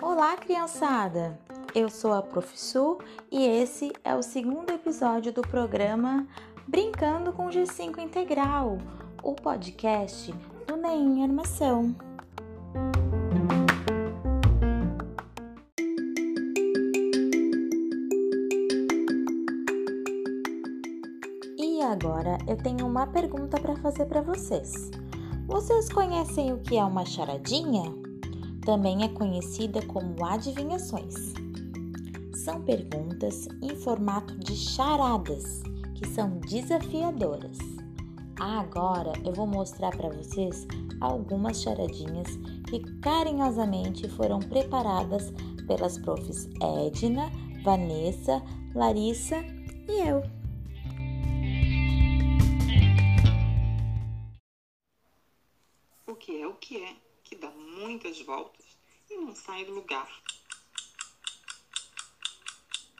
Olá, criançada! Eu sou a Professor e esse é o segundo episódio do programa Brincando com G5 Integral, o podcast do NEM Armação. Agora eu tenho uma pergunta para fazer para vocês. Vocês conhecem o que é uma charadinha? Também é conhecida como adivinhações. São perguntas em formato de charadas, que são desafiadoras. Agora eu vou mostrar para vocês algumas charadinhas que carinhosamente foram preparadas pelas profs Edna, Vanessa, Larissa e eu. O que é que dá muitas voltas e não sai do lugar.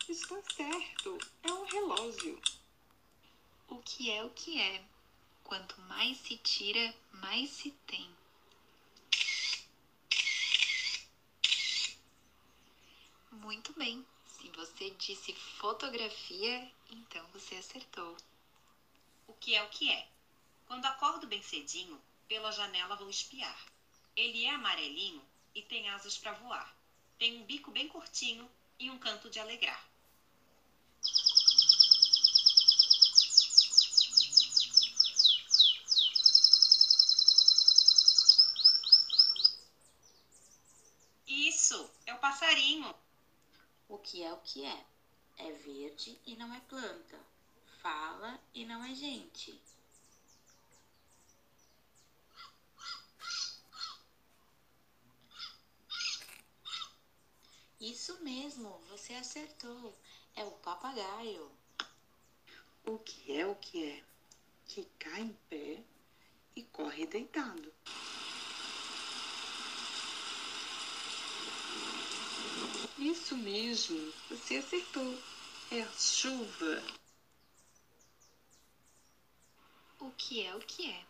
Está certo, é um relógio. O que é o que é? Quanto mais se tira, mais se tem. Muito bem. Se você disse fotografia, então você acertou. O que é o que é? Quando acordo bem cedinho, pela janela vou espiar. Ele é amarelinho e tem asas para voar. Tem um bico bem curtinho e um canto de alegrar. Isso, é o passarinho. O que é o que é? É verde e não é planta. Fala e não é gente. Isso mesmo, você acertou. É o papagaio. O que é o que é? Que cai em pé e corre deitado. Isso mesmo, você acertou. É a chuva. O que é o que é?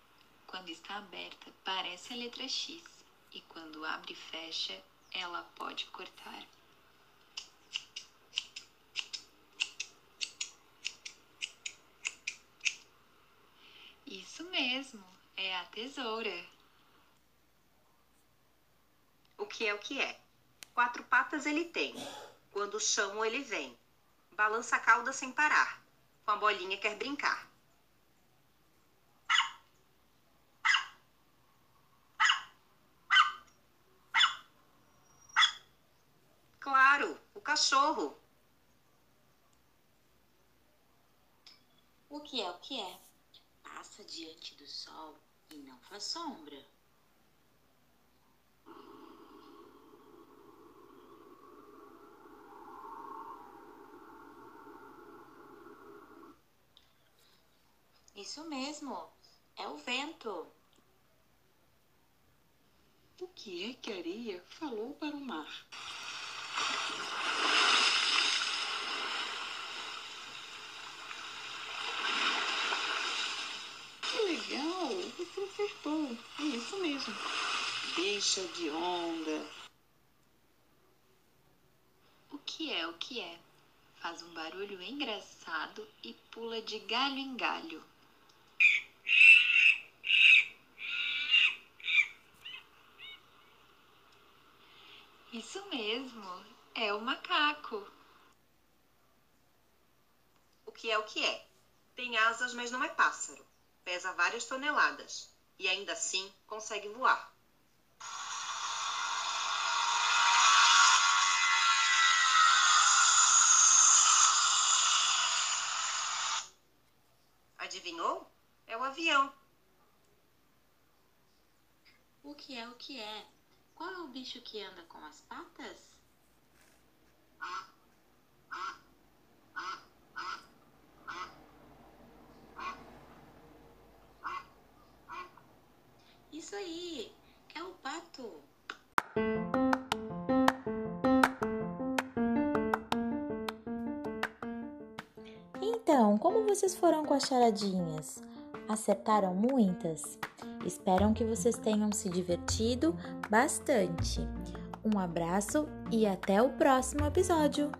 Quando está aberta, parece a letra X. E quando abre e fecha, ela pode cortar. Isso mesmo, é a tesoura. O que é o que é? Quatro patas ele tem. Quando chamo, ele vem. Balança a cauda sem parar. Com a bolinha quer brincar. Claro, o cachorro. O que é o que é? Passa diante do sol e não faz sombra. Isso mesmo, é o vento. O que é que a areia falou para o mar? Que legal! Você acertou. É isso mesmo. Deixa de onda. O que é o que é? Faz um barulho engraçado e pula de galho em galho. Isso mesmo, é o macaco. O que é o que é? Tem asas, mas não é pássaro. Pesa várias toneladas. E ainda assim consegue voar. Adivinhou? É o avião. O que é o que é? Qual é o bicho que anda com as patas? Isso aí, é o pato. Então, como vocês foram com as charadinhas? Acertaram muitas? Espero que vocês tenham se divertido bastante. Um abraço e até o próximo episódio!